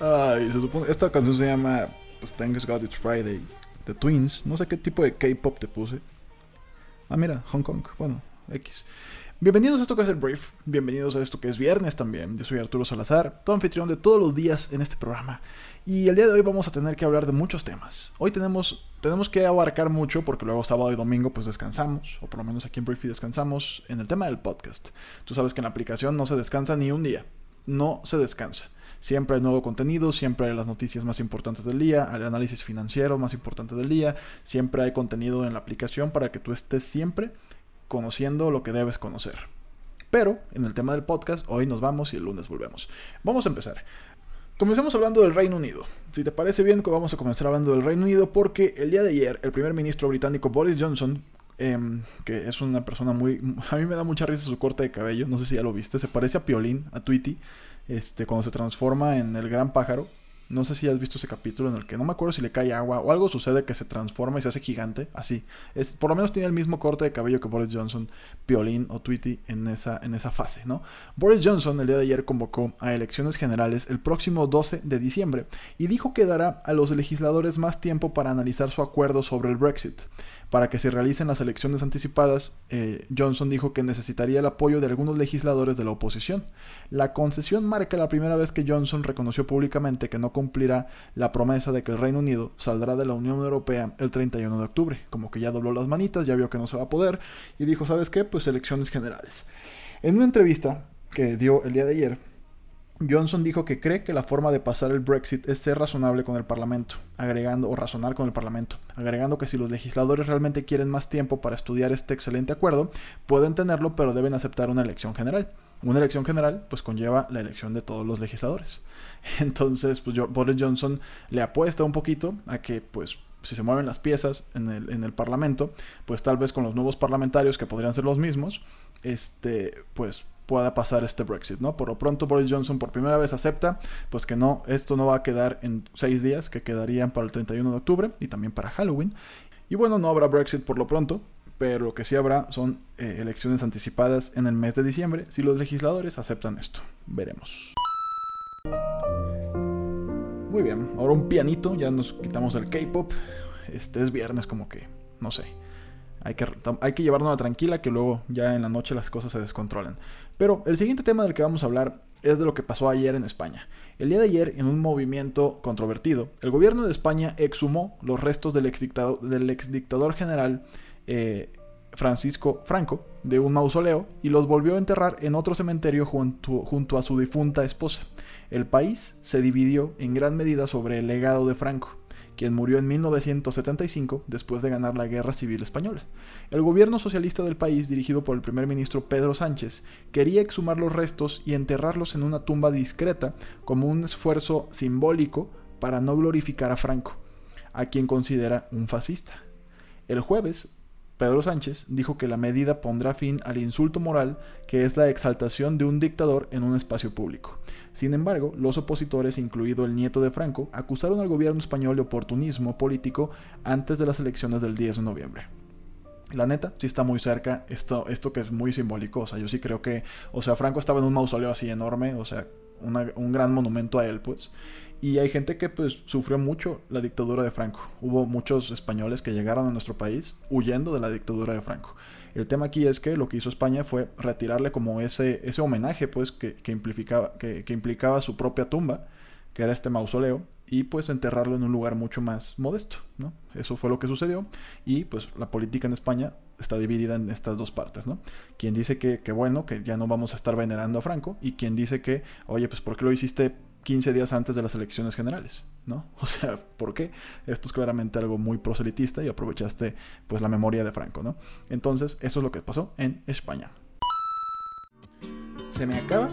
Ay, se supone. Esta canción se llama pues, Thanks God It's Friday. The Twins. No sé qué tipo de K-pop te puse. Ah, mira, Hong Kong. Bueno, X. Bienvenidos a esto que es el Brief. Bienvenidos a esto que es viernes también. Yo soy Arturo Salazar, tu anfitrión de todos los días en este programa. Y el día de hoy vamos a tener que hablar de muchos temas. Hoy tenemos, tenemos que abarcar mucho porque luego sábado y domingo pues descansamos, o por lo menos aquí en Briefy descansamos en el tema del podcast. Tú sabes que en la aplicación no se descansa ni un día. No se descansa. Siempre hay nuevo contenido, siempre hay las noticias más importantes del día, el análisis financiero más importante del día, siempre hay contenido en la aplicación para que tú estés siempre conociendo lo que debes conocer. Pero en el tema del podcast, hoy nos vamos y el lunes volvemos. Vamos a empezar. Comencemos hablando del Reino Unido. Si te parece bien, vamos a comenzar hablando del Reino Unido porque el día de ayer el primer ministro británico Boris Johnson, em, que es una persona muy... A mí me da mucha risa su corte de cabello, no sé si ya lo viste, se parece a Piolín, a Tweety este, cuando se transforma en el gran pájaro. No sé si has visto ese capítulo en el que no me acuerdo si le cae agua o algo sucede que se transforma y se hace gigante, así. Por lo menos tiene el mismo corte de cabello que Boris Johnson, Piolín o Tweety en esa, en esa fase, ¿no? Boris Johnson el día de ayer convocó a elecciones generales el próximo 12 de diciembre y dijo que dará a los legisladores más tiempo para analizar su acuerdo sobre el Brexit. Para que se realicen las elecciones anticipadas, eh, Johnson dijo que necesitaría el apoyo de algunos legisladores de la oposición. La concesión marca la primera vez que Johnson reconoció públicamente que no cumplirá la promesa de que el Reino Unido saldrá de la Unión Europea el 31 de octubre. Como que ya dobló las manitas, ya vio que no se va a poder y dijo, ¿sabes qué? Pues elecciones generales. En una entrevista que dio el día de ayer, Johnson dijo que cree que la forma de pasar el Brexit es ser razonable con el Parlamento, agregando, o razonar con el Parlamento, agregando que si los legisladores realmente quieren más tiempo para estudiar este excelente acuerdo, pueden tenerlo, pero deben aceptar una elección general. Una elección general, pues conlleva la elección de todos los legisladores. Entonces, pues Boris Johnson le apuesta un poquito a que, pues, si se mueven las piezas en el, en el Parlamento, pues tal vez con los nuevos parlamentarios que podrían ser los mismos, este, pues pueda pasar este Brexit, ¿no? Por lo pronto Boris Johnson por primera vez acepta, pues que no, esto no va a quedar en seis días, que quedarían para el 31 de octubre y también para Halloween. Y bueno, no habrá Brexit por lo pronto, pero lo que sí habrá son eh, elecciones anticipadas en el mes de diciembre, si los legisladores aceptan esto. Veremos. Muy bien, ahora un pianito, ya nos quitamos el K-pop. Este es viernes como que, no sé. Hay que, hay que llevarnos a tranquila que luego ya en la noche las cosas se descontrolan. Pero el siguiente tema del que vamos a hablar es de lo que pasó ayer en España. El día de ayer, en un movimiento controvertido, el gobierno de España exhumó los restos del exdictador, del general eh, Francisco Franco de un mausoleo y los volvió a enterrar en otro cementerio junto a su difunta esposa. El país se dividió en gran medida sobre el legado de Franco quien murió en 1975 después de ganar la Guerra Civil Española. El gobierno socialista del país, dirigido por el primer ministro Pedro Sánchez, quería exhumar los restos y enterrarlos en una tumba discreta como un esfuerzo simbólico para no glorificar a Franco, a quien considera un fascista. El jueves, Pedro Sánchez dijo que la medida pondrá fin al insulto moral que es la exaltación de un dictador en un espacio público. Sin embargo, los opositores, incluido el nieto de Franco, acusaron al gobierno español de oportunismo político antes de las elecciones del 10 de noviembre. La neta, sí está muy cerca esto, esto que es muy simbólico. O sea, yo sí creo que, o sea, Franco estaba en un mausoleo así enorme, o sea, un gran monumento a él, pues. Y hay gente que pues sufrió mucho la dictadura de Franco. Hubo muchos españoles que llegaron a nuestro país huyendo de la dictadura de Franco. El tema aquí es que lo que hizo España fue retirarle como ese, ese homenaje, pues, que, implicaba, que, implicaba su propia tumba, que era este mausoleo, y pues enterrarlo en un lugar mucho más modesto, ¿no? Eso fue lo que sucedió, y pues la política en España está dividida en estas dos partes, ¿no? Quien dice que, que bueno, que ya no vamos a estar venerando a Franco, y quien dice que, oye, pues ¿por qué lo hiciste 15 días antes de las elecciones generales, ¿no? O sea, ¿por qué? Esto es claramente algo muy proselitista y aprovechaste pues la memoria de Franco, ¿no? Entonces, eso es lo que pasó en España. Se me acaba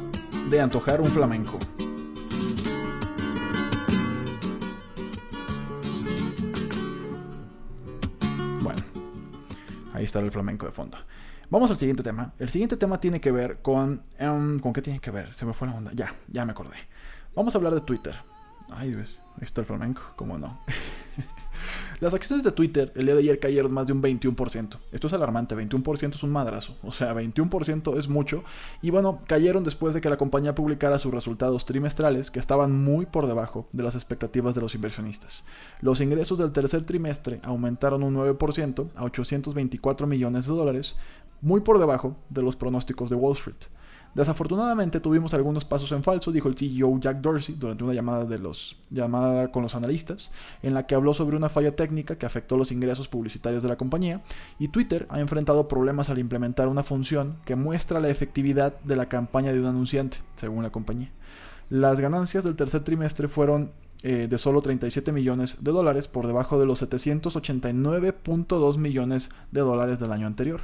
de antojar un flamenco. Está el flamenco de fondo. Vamos al siguiente tema. El siguiente tema tiene que ver con... Em, ¿Con qué tiene que ver? Se me fue la onda. Ya, ya me acordé. Vamos a hablar de Twitter. Ay, Dios, ahí está el flamenco, ¿cómo no? Las acciones de Twitter el día de ayer cayeron más de un 21%. Esto es alarmante, 21% es un madrazo. O sea, 21% es mucho. Y bueno, cayeron después de que la compañía publicara sus resultados trimestrales que estaban muy por debajo de las expectativas de los inversionistas. Los ingresos del tercer trimestre aumentaron un 9% a 824 millones de dólares, muy por debajo de los pronósticos de Wall Street. Desafortunadamente tuvimos algunos pasos en falso, dijo el CEO Jack Dorsey durante una llamada, de los, llamada con los analistas, en la que habló sobre una falla técnica que afectó los ingresos publicitarios de la compañía, y Twitter ha enfrentado problemas al implementar una función que muestra la efectividad de la campaña de un anunciante, según la compañía. Las ganancias del tercer trimestre fueron eh, de solo 37 millones de dólares por debajo de los 789.2 millones de dólares del año anterior,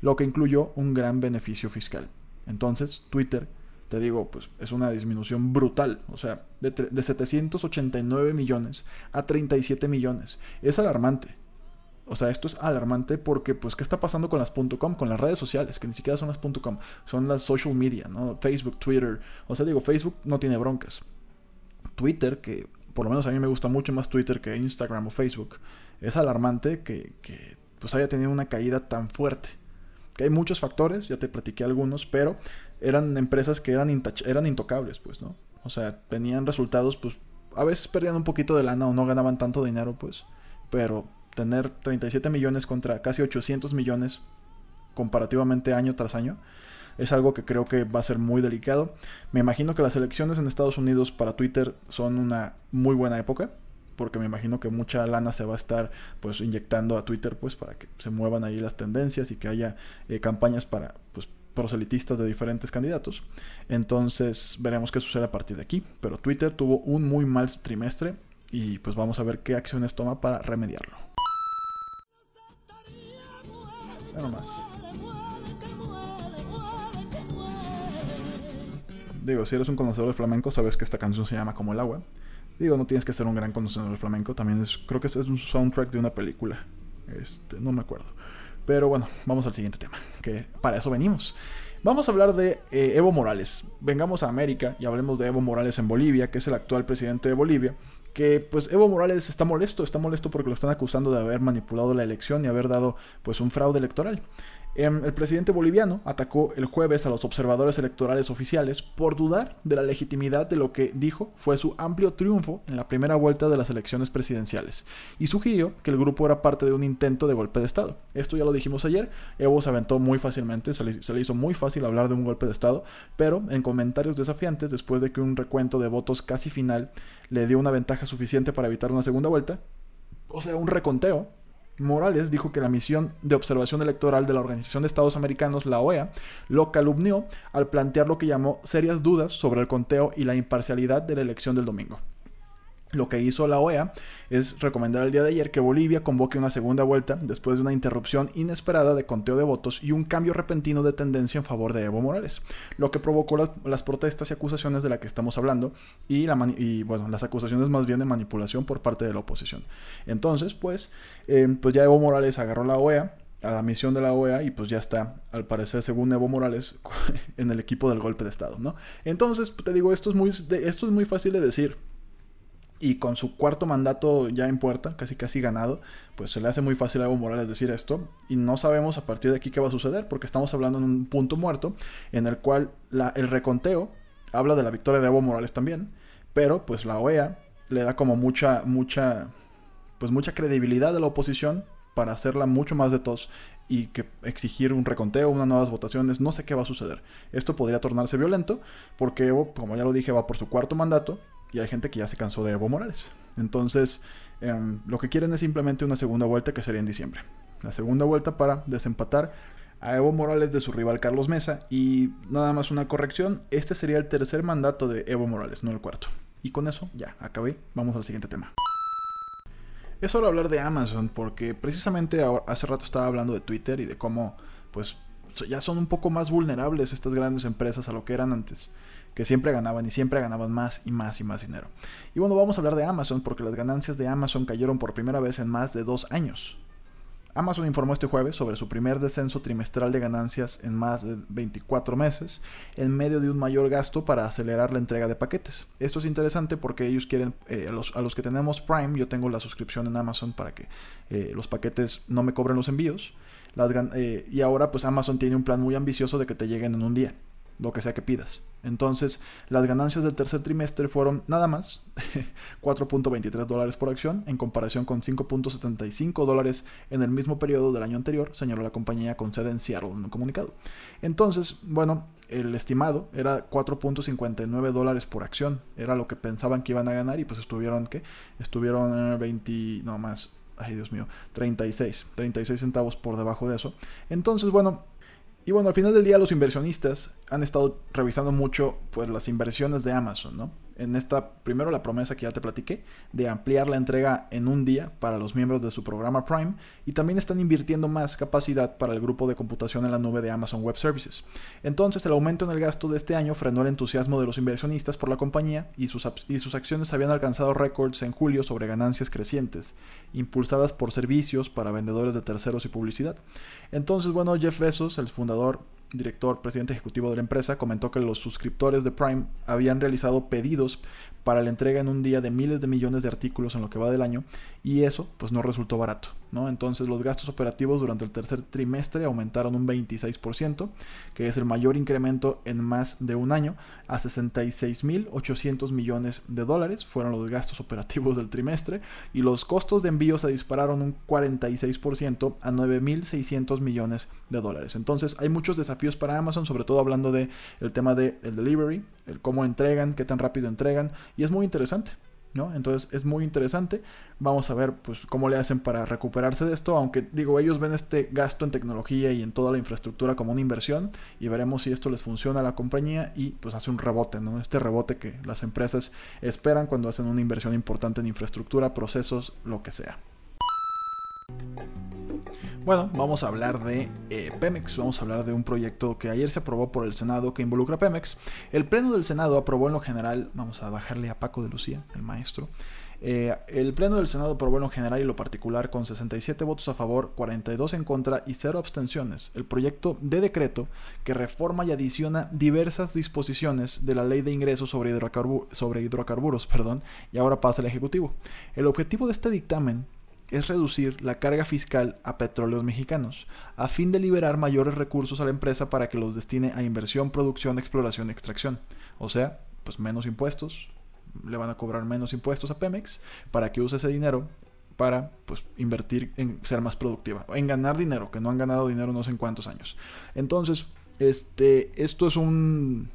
lo que incluyó un gran beneficio fiscal. Entonces, Twitter, te digo, pues es una disminución brutal. O sea, de, 789 millones a 37 millones. Es alarmante. O sea, esto es alarmante porque, pues, ¿qué está pasando con las .com? Con las redes sociales, que ni siquiera son las .com, son las social media, ¿no? Facebook, Twitter. O sea, digo, Facebook no tiene broncas. Twitter, que por lo menos a mí me gusta mucho más Twitter que Instagram o Facebook, es alarmante que, que pues haya tenido una caída tan fuerte. Que hay muchos factores, ya te platiqué algunos, pero eran empresas que eran, eran intocables, pues, ¿no? O sea, tenían resultados, pues, a veces perdían un poquito de lana o no ganaban tanto dinero, pues, pero tener 37 millones contra casi 800 millones comparativamente año tras año, es algo que creo que va a ser muy delicado. Me imagino que las elecciones en Estados Unidos para Twitter son una muy buena época porque me imagino que mucha lana se va a estar pues inyectando a Twitter pues para que se muevan ahí las tendencias y que haya eh, campañas para pues proselitistas de diferentes candidatos. Entonces veremos qué sucede a partir de aquí. Pero Twitter tuvo un muy mal trimestre y pues vamos a ver qué acciones toma para remediarlo. Nada más. Digo, si eres un conocedor de flamenco, sabes que esta canción se llama Como el agua. Digo, no tienes que ser un gran conocedor del flamenco, también es, creo que es un soundtrack de una película. Este, no me acuerdo. Pero bueno, vamos al siguiente tema, que para eso venimos. Vamos a hablar de eh, Evo Morales. Vengamos a América y hablemos de Evo Morales en Bolivia, que es el actual presidente de Bolivia. Que pues Evo Morales está molesto, está molesto porque lo están acusando de haber manipulado la elección y haber dado pues un fraude electoral. Em, el presidente boliviano atacó el jueves a los observadores electorales oficiales por dudar de la legitimidad de lo que dijo fue su amplio triunfo en la primera vuelta de las elecciones presidenciales y sugirió que el grupo era parte de un intento de golpe de Estado. Esto ya lo dijimos ayer, Evo se aventó muy fácilmente, se le, se le hizo muy fácil hablar de un golpe de Estado, pero en comentarios desafiantes después de que un recuento de votos casi final le dio una ventaja suficiente para evitar una segunda vuelta, o sea, un reconteo, Morales dijo que la misión de observación electoral de la Organización de Estados Americanos, la OEA, lo calumnió al plantear lo que llamó serias dudas sobre el conteo y la imparcialidad de la elección del domingo. Lo que hizo la OEA es recomendar el día de ayer que Bolivia convoque una segunda vuelta después de una interrupción inesperada de conteo de votos y un cambio repentino de tendencia en favor de Evo Morales, lo que provocó las, protestas y acusaciones de las que estamos hablando y, bueno, las acusaciones más bien de manipulación por parte de la oposición. Entonces, pues, eh, pues ya Evo Morales agarró la OEA, a la misión de la OEA y pues ya está, al parecer, según Evo Morales, en el equipo del golpe de Estado, ¿no? Entonces, te digo, esto es muy, esto es muy fácil de decir y con su cuarto mandato ya en puerta, casi casi ganado, pues se le hace muy fácil a Evo Morales decir esto y no sabemos a partir de aquí qué va a suceder porque estamos hablando en un punto muerto en el cual el reconteo habla de la victoria de Evo Morales también, pero pues la OEA le da como mucha mucha pues mucha credibilidad a la oposición para hacerla mucho más de tos y que exigir un reconteo, unas nuevas votaciones, no sé qué va a suceder. Esto podría tornarse violento porque Evo, como ya lo dije, va por su cuarto mandato y hay gente que ya se cansó de Evo Morales. Entonces, em, lo que quieren es simplemente una segunda vuelta que sería en diciembre. La segunda vuelta para desempatar a Evo Morales de su rival Carlos Mesa y nada más una corrección, este sería el tercer mandato de Evo Morales, no el cuarto. Y con eso ya acabé, vamos al siguiente tema. Es hora de hablar de Amazon porque precisamente hace rato estaba hablando de Twitter y de cómo pues ya son un poco más vulnerables estas grandes empresas a lo que eran antes, que siempre ganaban y siempre ganaban más y más y más dinero. Y bueno, vamos a hablar de Amazon porque las ganancias de Amazon cayeron por primera vez en más de dos años. Amazon informó este jueves sobre su primer descenso trimestral de ganancias en más de 24 meses, en medio de un mayor gasto para acelerar la entrega de paquetes. Esto es interesante porque ellos quieren, eh, a, los, que tenemos Prime, yo tengo la suscripción en Amazon para que eh, los paquetes no me cobren los envíos. Eh, y ahora pues Amazon tiene un plan muy ambicioso de que te lleguen en un día lo que sea que pidas. Entonces, las ganancias del tercer trimestre fueron nada más 4.23 dólares por acción en comparación con 5.75 dólares en el mismo periodo del año anterior, señaló la compañía con sede en Seattle en un comunicado. Entonces, bueno, el estimado era 4.59 dólares por acción, era lo que pensaban que iban a ganar y pues estuvieron, ¿qué? Estuvieron 20, eh, no más, ay Dios mío, 36, 36 centavos por debajo de eso. Entonces, bueno, y bueno, al final del día los inversionistas han estado revisando mucho pues las inversiones de Amazon, ¿no? En esta, primero la promesa que ya te platiqué, de ampliar la entrega en un día para los miembros de su programa Prime, y también están invirtiendo más capacidad para el grupo de computación en la nube de Amazon Web Services. Entonces, el aumento en el gasto de este año frenó el entusiasmo de los inversionistas por la compañía y sus, y sus acciones habían alcanzado récords en julio sobre ganancias crecientes, impulsadas por servicios para vendedores de terceros y publicidad. Entonces, bueno, Jeff Bezos, el fundador director, presidente ejecutivo de la empresa, comentó que los suscriptores de Prime habían realizado pedidos para la entrega en un día de miles de millones de artículos en lo que va del año y eso pues no resultó barato, ¿no? Entonces los gastos operativos durante el tercer trimestre aumentaron un 26%, que es el mayor incremento en más de un año, a 66.800 millones de dólares fueron los gastos operativos del trimestre y los costos de envío se dispararon un 46% a 9.600 millones de dólares. Entonces hay muchos desafíos para Amazon, sobre todo hablando de el tema del delivery, el cómo entregan, qué tan rápido entregan y es muy interesante. Entonces es muy interesante. Vamos a ver pues cómo le hacen para recuperarse de esto, aunque digo, ellos ven este gasto en tecnología y en toda la infraestructura como una inversión y veremos si esto les funciona a la compañía y pues hace un rebote, ¿no? Este rebote que las empresas esperan cuando hacen una inversión importante en infraestructura, procesos, lo que sea. Bueno, vamos a hablar de eh, Pemex, vamos a hablar de un proyecto que ayer se aprobó por el Senado que involucra Pemex. El Pleno del Senado aprobó en lo general, vamos a bajarle a Paco de Lucía, el maestro. Eh, el Pleno del Senado aprobó en lo general y lo particular con 67 votos a favor, 42 en contra y 0 abstenciones el proyecto de decreto que reforma y adiciona diversas disposiciones de la Ley de Ingresos sobre, sobre hidrocarburos perdón, y ahora pasa al Ejecutivo. El objetivo de este dictamen es reducir la carga fiscal a petróleos mexicanos, a fin de liberar mayores recursos a la empresa para que los destine a inversión, producción, exploración extracción. O sea, pues menos impuestos, le van a cobrar menos impuestos a Pemex para que use ese dinero para pues, invertir en ser más productiva, en ganar dinero, que no han ganado dinero no sé en cuántos años. Entonces, este, esto es un,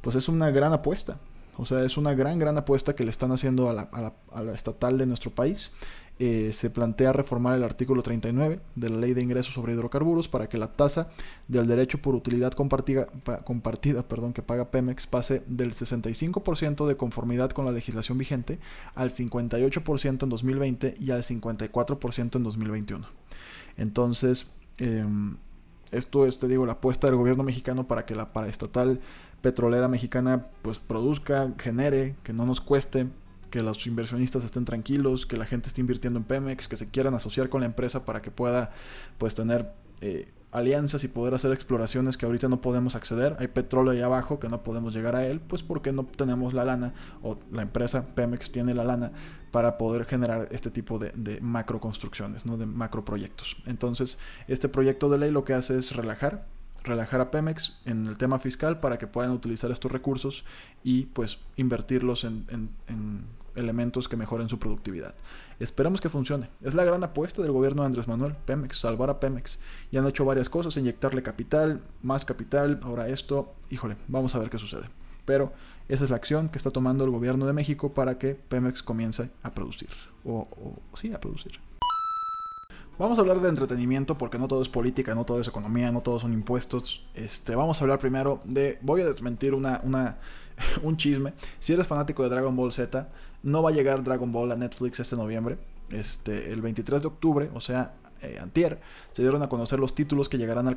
pues es una gran apuesta. O sea, es una gran, gran apuesta que le están haciendo a la, a la estatal de nuestro país. Eh, se plantea reformar el artículo 39 de la Ley de Ingresos sobre Hidrocarburos para que la tasa del derecho por utilidad compartida, compartida perdón, que paga Pemex pase del 65% de conformidad con la legislación vigente al 58% en 2020 y al 54% en 2021. Entonces, em, esto es, te digo, la apuesta del gobierno mexicano para que la paraestatal petrolera mexicana pues produzca, genere, que no nos cueste que los inversionistas estén tranquilos, que la gente esté invirtiendo en Pemex, que se quieran asociar con la empresa para que pueda pues tener eh, alianzas y poder hacer exploraciones que ahorita no podemos acceder. Hay petróleo ahí abajo que no podemos llegar a él, pues porque no tenemos la lana o la empresa Pemex tiene la lana para poder generar este tipo de, macro construcciones, ¿no? de macro proyectos. Entonces, este proyecto de ley lo que hace es relajar relajar a Pemex en el tema fiscal para que puedan utilizar estos recursos y pues invertirlos en, elementos que mejoren su productividad. Esperamos que funcione. Es la gran apuesta del gobierno de Andrés Manuel, Pemex, salvar a Pemex. Y han hecho varias cosas, inyectarle capital, más capital, ahora esto, híjole, vamos a ver qué sucede. Pero esa es la acción que está tomando el gobierno de México para que Pemex comience a producir. O, o sí, a producir. Vamos a hablar de entretenimiento porque no todo es política, no todo es economía, no todos son impuestos. Este, vamos a hablar primero de. Voy a desmentir una, una, un chisme. Si eres fanático de Dragon Ball Z, no va a llegar Dragon Ball a Netflix este noviembre. Este, el 23 de octubre, o sea, eh, antier, se dieron a conocer los títulos que llegarán al,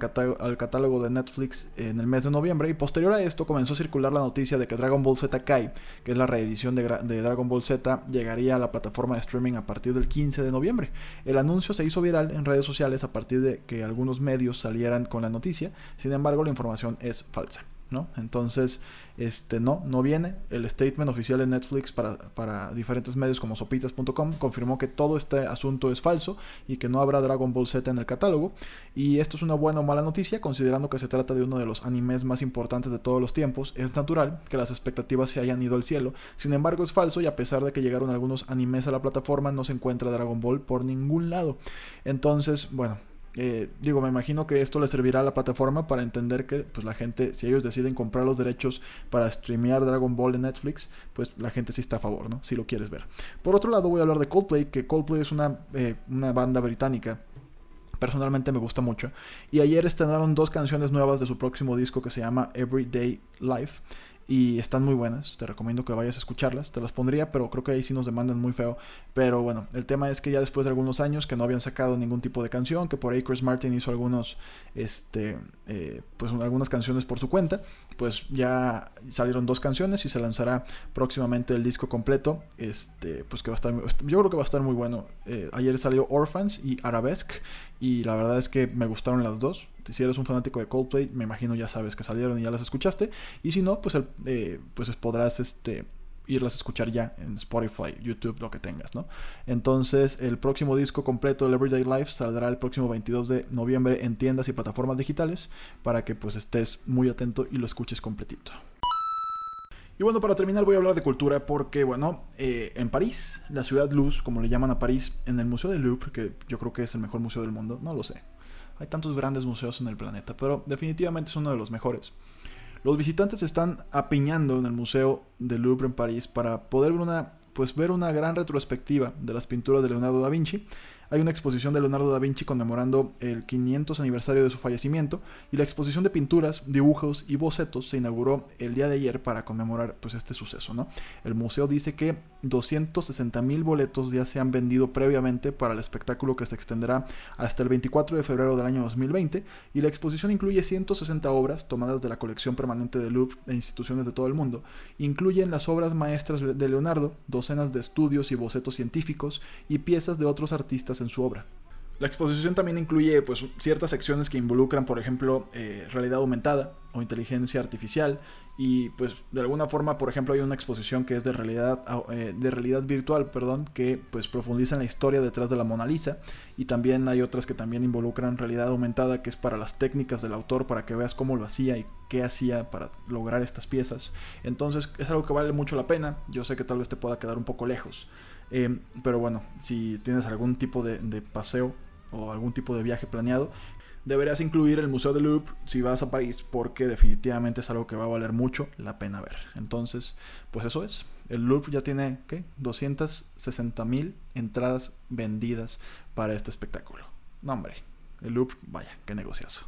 catálogo de Netflix en el mes de noviembre y posterior a esto comenzó a circular la noticia de que Dragon Ball Z Kai, que es la reedición de, de, Dragon Ball Z, llegaría a la plataforma de streaming a partir del 15 de noviembre. El anuncio se hizo viral en redes sociales a partir de que algunos medios salieran con la noticia, sin embargo la información es falsa. ¿No? Entonces, este, no, no viene. El statement oficial de Netflix para, para diferentes medios como sopitas.com confirmó que todo este asunto es falso y que no habrá Dragon Ball Z en el catálogo. Y esto es una buena o mala noticia, considerando que se trata de uno de los animes más importantes de todos los tiempos. Es natural que las expectativas se hayan ido al cielo. Sin embargo, es falso y a pesar de que llegaron algunos animes a la plataforma, no se encuentra Dragon Ball por ningún lado. Entonces, bueno, eh, digo, me imagino que esto le servirá a la plataforma para entender que pues, la gente, si ellos deciden comprar los derechos para streamear Dragon Ball en Netflix, pues la gente sí está a favor, ¿no? Si lo quieres ver. Por otro lado, voy a hablar de Coldplay, que Coldplay es una, eh, una banda británica personalmente me gusta mucho. Y ayer estrenaron dos canciones nuevas de su próximo disco que se llama Everyday Life y están muy buenas. Te recomiendo que vayas a escucharlas. Te las pondría, pero creo que ahí sí nos demandan muy feo. Pero bueno, el tema es que ya después de algunos años que no habían sacado ningún tipo de canción, que por ahí Chris Martin hizo algunos, este, eh, pues algunas canciones por su cuenta, pues ya salieron dos canciones y se lanzará próximamente el disco completo. Este, pues que va a estar, yo creo que va a estar muy bueno. Eh, ayer salió Orphans y Arabesque y la verdad es que me gustaron las dos. Si eres un fanático de Coldplay, me imagino ya sabes que salieron y ya las escuchaste. Y si no, pues, eh, pues podrás este, irlas a escuchar ya en Spotify, YouTube, lo que tengas, ¿no? Entonces, el próximo disco completo del Everyday Life saldrá el próximo 22 de noviembre en tiendas y plataformas digitales para que pues estés muy atento y lo escuches completito. Y bueno, para terminar voy a hablar de cultura porque, bueno, eh, en París, la ciudad luz, como le llaman a París, en el Museo del Louvre, que yo creo que es el mejor museo del mundo, no lo sé. Hay tantos grandes museos en el planeta, pero definitivamente es uno de los mejores. Los visitantes están apiñando en el Museo del Louvre en París para poder una, pues, ver una gran retrospectiva de las pinturas de Leonardo da Vinci hay una exposición de Leonardo da Vinci conmemorando el 500 aniversario de su fallecimiento y la exposición de pinturas, dibujos y bocetos se inauguró el día de ayer para conmemorar pues este suceso, ¿no? El museo dice que 260 mil boletos ya se han vendido previamente para el espectáculo que se extenderá hasta el 24 de febrero del año 2020 y la exposición incluye 160 obras tomadas de la colección permanente de Louvre e instituciones de todo el mundo. Incluyen las obras maestras de Leonardo, docenas de estudios y bocetos científicos y piezas de otros artistas en su obra. La exposición también incluye pues, ciertas secciones que involucran, por ejemplo, eh, realidad aumentada o inteligencia artificial. Y pues de alguna forma, por ejemplo, hay una exposición que es de realidad, eh, de realidad virtual, perdón, que pues profundiza en la historia detrás de la Mona Lisa. Y también hay otras que también involucran realidad aumentada, que es para las técnicas del autor, para que veas cómo lo hacía y qué hacía para lograr estas piezas. Entonces es algo que vale mucho la pena. Yo sé que tal vez te pueda quedar un poco lejos. Eh, pero bueno, si tienes algún tipo de, paseo o algún tipo de viaje planeado, deberías incluir el Museo de Louvre si vas a París porque definitivamente es algo que va a valer mucho la pena ver. Entonces, pues eso es. El Louvre ya tiene, ¿qué? 260 mil entradas vendidas para este espectáculo. No, hombre, el Louvre, vaya, qué negociazo.